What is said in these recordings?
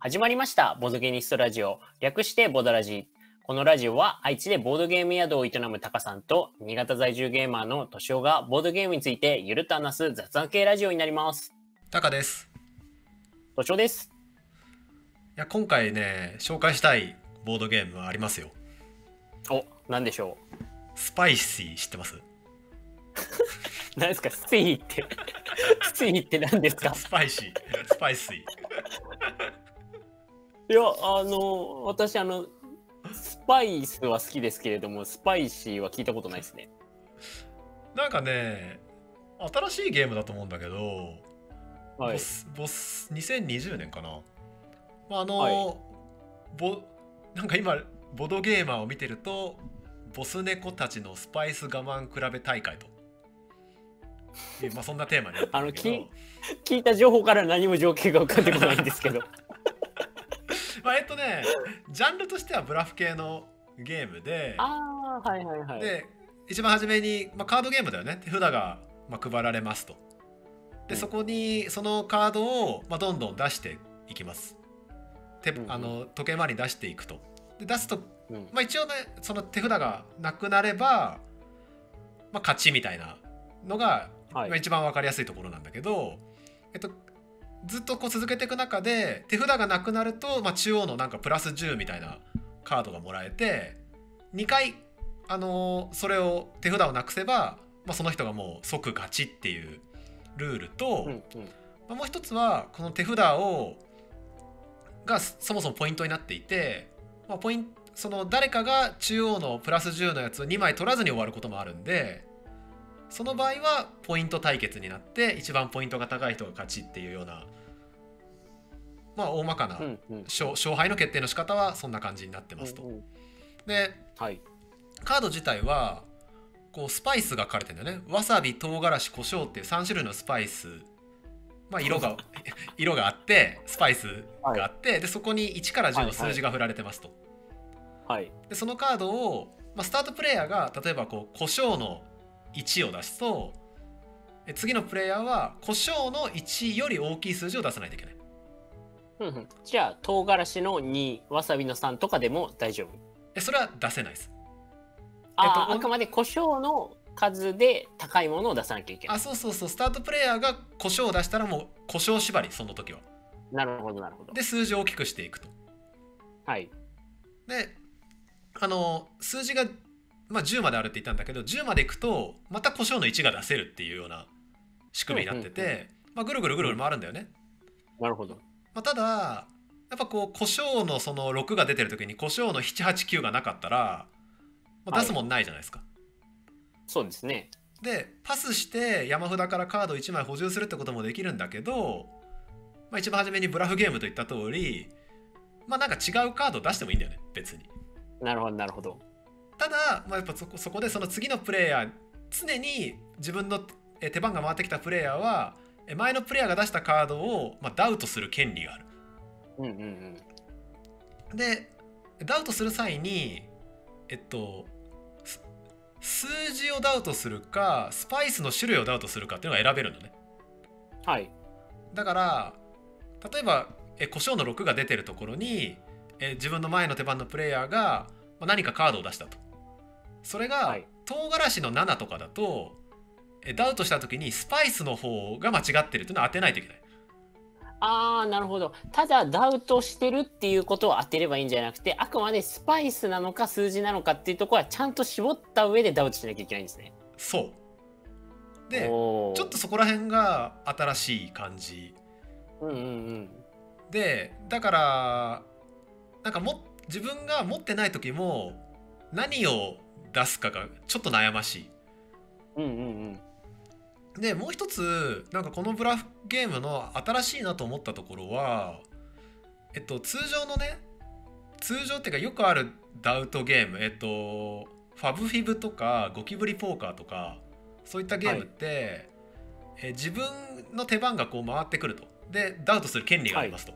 始まりました。ボードゲニストラジオ。略してボドラジ。このラジオは愛知でボードゲーム宿を営むタカさんと新潟在住ゲーマーのトシオがボードゲームについてゆるっと話す雑談系ラジオになります。タカですトシオです。いや今回ね紹介したいボードゲームはありますよお、何でしょスパイシー知ってます？う何ですか？スイーって。スイーって何ですか？スパイシースパイシーいや、あの、私、あの、スパイスは好きですけれども、スパイシーは聞いたことないですね。なんかね新しいゲームだと思うんだけど、はいボ。スボス2020年かな、まあ、あの、はいボなんか今ボドゲーマーを見てるとボス猫たちのスパイス我慢比べ大会とまあそんなテーマにあの聞いた情報から何も情景が浮かんでこないんですけど。まあ、えっとねジャンルとしてはブラフ系のゲームでああ、はいはいはい。で一番初めに、まあ、カードゲームだよね。手札が、まあ、配られますと。で、うん。そこにそのカードを、まあ、どんどん出していきます。手あの時計回りに出していくと。で出すと、うん。まあ、一応ねその手札がなくなれば、まあ、勝ちみたいなのが、はい。まあ、一番分かりやすいところなんだけど、えっと、ずっとこう続けていく中で手札がなくなると、まあ、中央のなんかプラス10みたいなカードがもらえて2回、あのーそれを手札をなくせば、まあ、その人がもう即勝ちっていうルールと、うんうん。まあ、もう一つはこの手札をがそもそもポイントになっていて、まあ、ポインその誰かが中央のプラス10のやつを2枚取らずに終わることもあるんでその場合はポイント対決になって一番ポイントが高い人が勝ちっていうようなまあ大まかなうんうん。勝勝敗の決定の仕方はそんな感じになってますと。うんうん。ではい。カード自体はこうスパイスが書かれてるんだよね。わさび唐辛子胡椒っていう3種類のスパイス。まあ色が 色があってスパイスがあって、でそこに1から10の数字が振られてますと、はい。でそのカードを、まあ、スタートプレイヤーが例えばこう胡椒の1を出すとえ次のプレイヤーは胡椒の1より大きい数字を出さないといけないうんうんじゃあ、唐辛子の2、わさびの3とかでも大丈夫。えそれは出せないですあ、えっとあくまで胡椒の数で高いものを出さなきゃいけない。あそうそうそうスタートプレイヤーが胡椒を出したらもう胡椒縛りその時はなるほど、なるほど。で数字を大きくしていくとはい。であの数字が、まあ、10まであるって言ったんだけど10までいくとまた胡椒の1が出せるっていうような仕組みになってて、うんうんまあ、ぐるぐるぐるぐる回るんだよね、なるほど。まあ、ただやっぱこう胡椒のその6が出てる時に胡椒の789がなかったら、まあ、出すもんないじゃないですか、そうですね。でパスして山札からカード1枚補充するってこともできるんだけど、まあ、一番初めにブラフゲームと言った通りまあなんか違うカード出してもいいんだよね別になるほど、なるほど。ただ、まあ、やっぱそこそこでその次のプレイヤー常に自分のえ手番が回ってきたプレイヤーはえ前のプレイヤーが出したカードを、まあ、ダウトする権利がある。うんうんうん。でダウトする際にえっとす数字をダウトするかスパイスの種類をダウトするかっていうのが選べるのね。はい。だから例えばえ胡椒の6が出てるところにえ自分の前の手番のプレイヤーがまあ何かカードを出したとそれが、はい唐辛子の7とかだとえダウトした時にスパイスの方が間違ってるっていうのを当てないといけないああ、なるほど。ただ、ダウトしてるっていうことを当てればいいんじゃなくて、あくまでスパイスなのか数字なのかっていうところはちゃんと絞った上でダウトしなきゃいけないんですね。そうでちょっとそこら辺が新しい感じうんうんうん。でだからなんかも自分が持ってない時も何を出すかがちょっと悩ましいうんうんうん。でもう一つなんかこのブラフゲームの新しいなと思ったところはえっと通常のね通常っていうかよくあるダウトゲームえっとファブフィブとかゴキブリポーカーとかそういったゲームって、え自分の手番がこう回ってくると。でダウトする権利がありますと、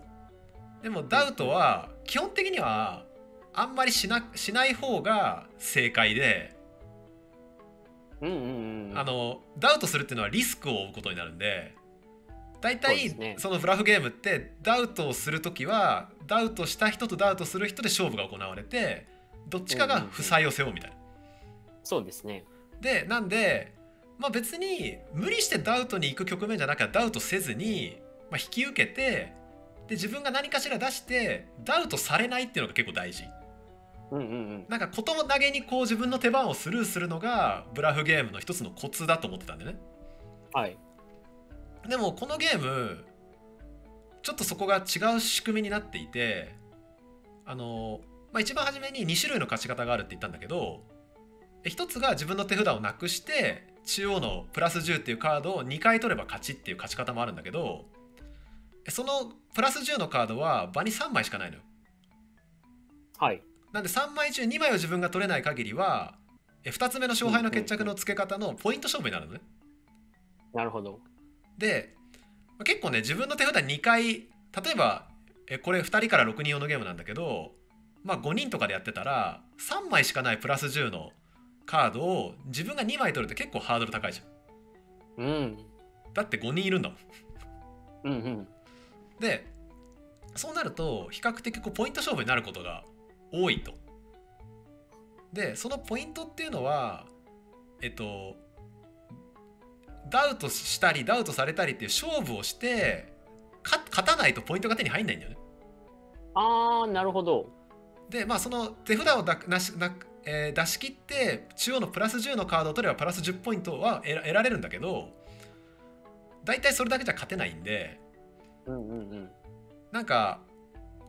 でもダウトは基本的にはあんまりしなしない方が正解で、うんうんうん。あのダウトするっていうのはリスクを負うことになるんで大そう体ですねそのブラフゲームってダウトをする時はダウトした人とダウトする人で勝負が行われてどっちかが負債を背負うみたいな。そうですね。でなんで、まあ、別に無理してダウトに行く局面じゃなきゃダウトせずに、まあ、引き受けてで自分が何かしら出してダウトされないっていうのが結構大事。うんうんうん。なんかことも投げにこう自分の手番をスルーするのがブラフゲームの一つのコツだと思ってたんでね。はい。でもこのゲームちょっとそこが違う仕組みになっていてあの、まあ、一番初めに2種類の勝ち方があるって言ったんだけどえ一つが自分の手札をなくして中央のプラス10っていうカードを2回取れば勝ちっていう勝ち方もあるんだけどえそのプラス10のカードは場に3枚しかないのよ。はい。なんで3枚中2枚を自分が取れない限りはえ2つ目の勝敗の決着のつけ方のポイント勝負になるのね。なるほど。でまあ結構ね自分の手札2回例えばえこれ2人から6人用のゲームなんだけど、まあ、5人とかでやってたら3枚しかないプラス10のカードを自分が2枚取るって結構ハードル高いじゃんうん。だって5人いるんだもんうんうん。でそうなると比較的こうポイント勝負になることが多いとでそのポイントっていうのはえっとダウトしたりダウトされたりっていう勝負をしてか勝たないとポイントが手に入んないんだよねあー、なるほど。でまあその手札をだなしな、えー出し切って中央のプラス10のカードを取ればプラス10ポイントは得ら得られるんだけど大体それだけじゃ勝てないんでうんうんうん。なんか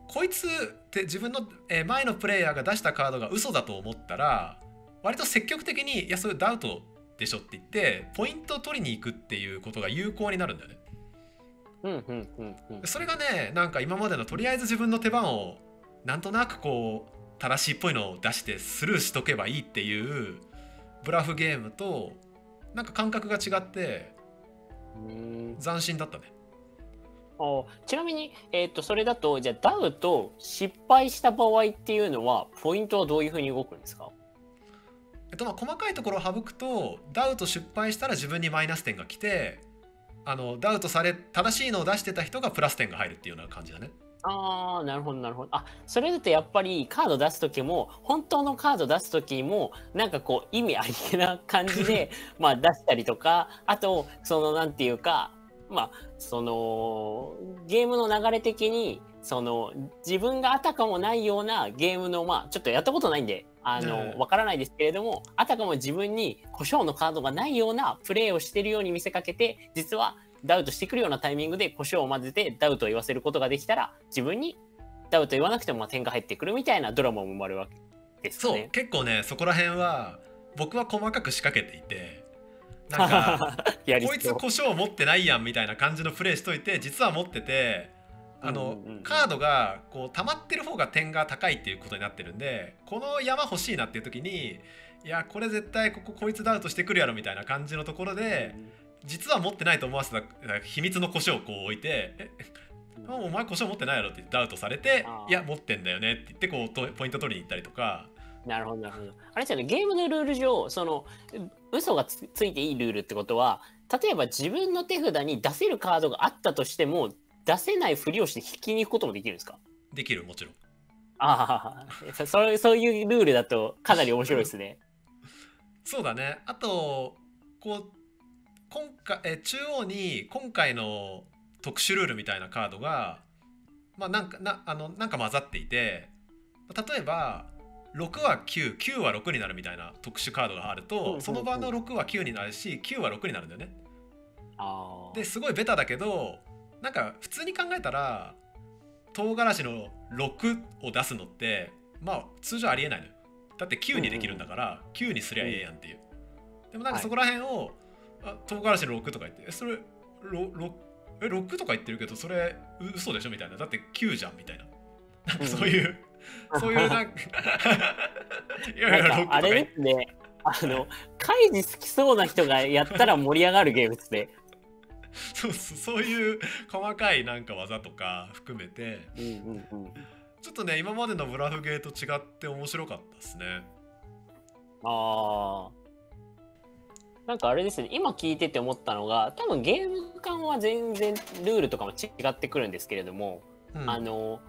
こいつって自分の、えー前のプレイヤーが出したカードが嘘だと思ったら割と積極的に「いやそれダウトでしょ」って言ってポイントを取りに行くっていうことが有効になるんだよね。うんうんうんうんで。それがねなんか今までのとりあえず自分の手番をなんとなくこう正しいっぽいのを出してスルーしとけばいいっていうブラフゲームとなんか感覚が違って斬新だったね。あちなみに、えっとそれだとじゃあダウト失敗した場合っていうのはポイントはどういうふうに動くんですか？えっとまあ細かいところを省くとダウト失敗したら自分にマイナス点が来てあのダウトされ正しいのを出してた人がプラス点が入るっていうような感じだね。ああなるほどなるほどあそれだとやっぱりカード出す時も本当のカード出す時もなんかこう意味ありげな感じで まあ出したりとかあとそのなんていうかまあそのゲームの流れ的にその自分があたかもないようなゲームのまあちょっとやったことないんであのうんわからないですけれどもあたかも自分に故障のカードがないようなプレーをしてるように見せかけて実はダウトしてくるようなタイミングで故障を混ぜてダウトを言わせることができたら自分にダウト言わなくてもまあ点が入ってくるみたいなドラマも生まれるわけですかそうね。結構ねそこら辺は僕は細かく仕掛けていてなんか こいつ胡椒持ってないやんみたいな感じのプレイしといて実は持っててあの、うんうんうんカードがこう溜まってる方が点が高いっていうことになってるんでこの山欲しいなっていう時にいやこれ絶対こここいつダウトしてくるやろみたいな感じのところで実は持ってないと思わせた秘密の胡椒をこう置いて「えあお前胡椒持ってないやろ」ってダウトされてあー「いや持ってんだよね」って言ってこうとポイント取りに行ったりとか。なるほどなるほど。あれですよねゲームのルール上そのう嘘がつついていいルールってことは例えば自分の手札に出せるカードがあったとしても出せないふりをして引きに行くこともできるんですか？できるもちろん。ああ そそういうルールだとかなり面白いですね。そうだねあとこう今回え中央に今回の特殊ルールみたいなカードがまあなんかなあのなんか混ざっていて例えば6は99は6になるみたいな特殊カードがあるうんうんうんとその場の6は9になるし9は6になるんだよね。ああですごいベタだけどなんか普通に考えたら唐辛子の6を出すのってまあ通常ありえないのよ。だって9にできるんだから9にすりゃええやんっていう。でもなんかそこら辺を、あ唐辛子の6とか言ってえそれろろえ6とか言ってるけどそれう嘘でしょみたいな。だって9じゃんみたいな。なんかそういう、そういうなんか いやいや6とかなんかあれですね。あのカイジ好きそうな人がやったら盛り上がるゲームですね。そうそういう細かいなんか技とか含めて。うんうんうん、ちょっとね今までのブラフゲーと違って面白かったですね。ああなんかあれですね、今聞いてて思ったのが、多分ゲーム感は全然ルールとかも違ってくるんですけれども、うん。あの、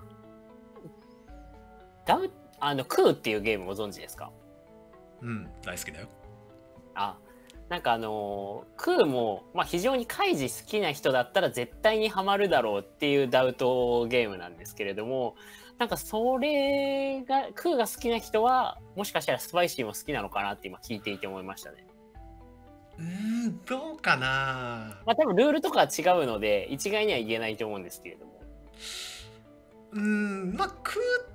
ダウ、あの、クーっていうゲームご存知ですか？うん大好きだよあ、なんかあのークーも、まあ、非常にカイジ好きな人だったら絶対にハマるだろうっていうダウトゲームなんですけれども、なんかそれが、クーが好きな人は、もしかしたらスパイシーも好きなのかなって今聞いていて思いましたね。うーんどうかなまあ多分ルールとかは違うので、一概には言えないと思うんですけれども。うーんまあクー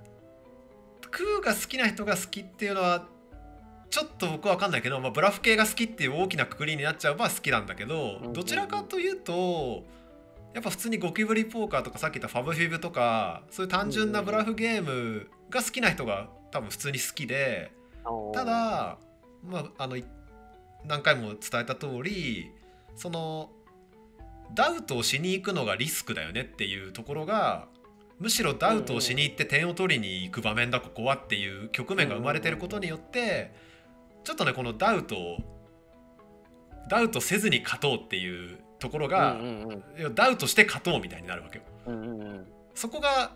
クーが好きな人が好きっていうのはちょっと僕は分かんないけど、まあ、ブラフ系が好きっていう大きなくくりになっちゃうば好きなんだけど、うんどちらかというとやっぱ普通にゴキブリポーカーとかさっき言ったファブフィブとかそういう単純なブラフゲームが好きな人が多分普通に好きでただ、まあ、あのい何回も伝えた通りそのダウトをしに行くのがリスクだよねっていうところがむしろダウトをしに行って点を取りに行く場面だここはっていう局面が生まれてることによってちょっとねこのダウトをダウトせずに勝とうっていうところが、ダウトして勝とうみたいになるわけよ。そこが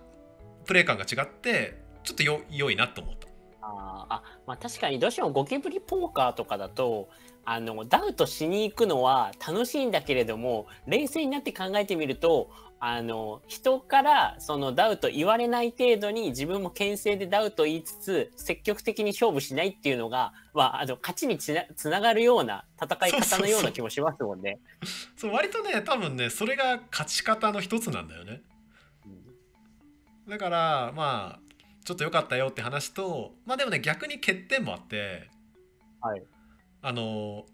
プレイ感が違ってちょっとよ良いなと思った。あーあまあ確かにどうしてもゴキブリポーカーとかだとあのダウトしに行くのは楽しいんだけれども冷静になって考えてみるとあの人からそのダウト言われない程度に自分も牽制でダウト言いつつ積極的に勝負しないっていうのが、まあ、あの勝ちにつなつながるような戦い方のような気もしますもんね。そう割とね多分ねそれが勝ち方の一つなんだよね。だからまあちょっと良かったよって話とまあでもね逆に欠点もあってはいあの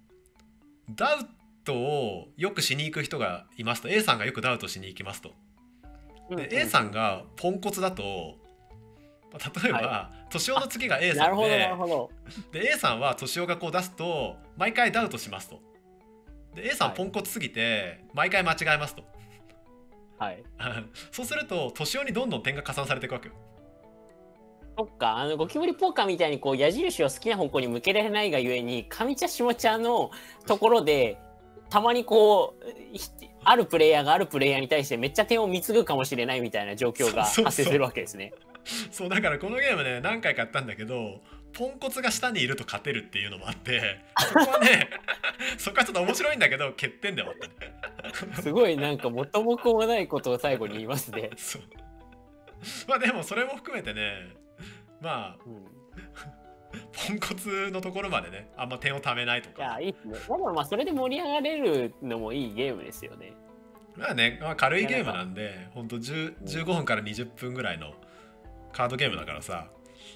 ダウトをよくしに行く人がいますと A さんがよくダウトしに行きますと。で A さんがポンコツだとまあ例えば、は年男の次が A さんでるほど。で A さんは年男がこう出すと毎回ダウトしますと。で A さんはいポンコツすぎて毎回間違えますと。はい そうすると年男にどんどん点が加算されていくわけよ。そっか、あのゴキブリポーカーみたいにこう矢印を好きな方向に向けられないがゆえに、上茶下茶のところで、たまにこう、ひあるプレイヤーがあるプレイヤーに対してめっちゃ点を貢ぐかもしれないみたいな状況が発生するわけですね。そうだからこのゲームね何回かやったんだけどポンコツが下にいると勝てるっていうのもあってそこはね そこはちょっと面白いんだけど欠点ではあったね。すごいなんか元も子もないことを最後に言いますね。そうまあでもそれも含めてねまあうん、ポンコツのところまでねあんま点を貯めないといや、かいいっすね。でもまあそれで盛り上がれるのもいいゲームですよね。まあね、まあ、軽いゲームなんでほんと10 15分から20分ぐらいのカードゲームだからさ、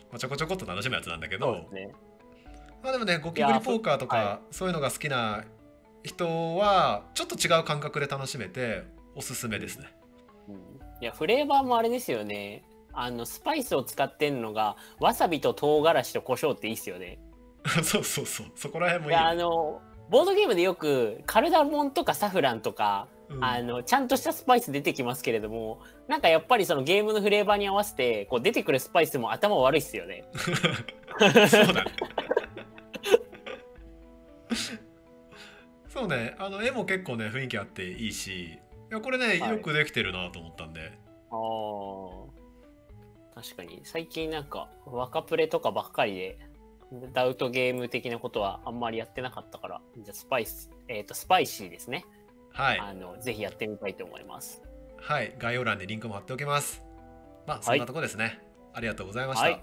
まあ、ちょこちょこっと楽しむやつなんだけどね。まあでもねゴキブリポーカーとかそういうのが好きな人はちょっと違う感覚で楽しめておすすめですね。うんいやフレーバーもあれですよねあのスパイスを使ってんのがわさびと唐辛子と胡椒っていいっすよね。そうそうそう。そこら辺もいい。あのボードゲームでよくカルダモンとかサフランとか、うん。あのちゃんとしたスパイス出てきますけれどもなんかやっぱりそのゲームのフレーバーに合わせてこう出てくるスパイスも頭悪いっすよね。そうだね。そうね。あの絵も結構ね雰囲気あっていいしいやこれね、はい。よくできてるなと思ったんで。あー確かに。最近なんか若プレとかばっかりでダウトゲーム的なことはあんまりやってなかったからじゃあスパイスえっ、とスパイシーですね。はい。あのぜひやってみたいと思います。はい。概要欄でリンクも貼っておきます。まあそんなとこですね、ありがとうございました、はい。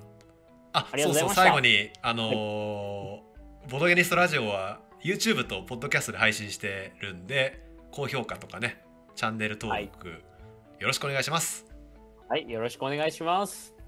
あありがとうございました。そうそう。最後にあのーボドゲニストラジオは YouTube とポッドキャストで配信してるんで高評価とかねチャンネル登録、よろしくお願いしますはい、よろしくお願いします。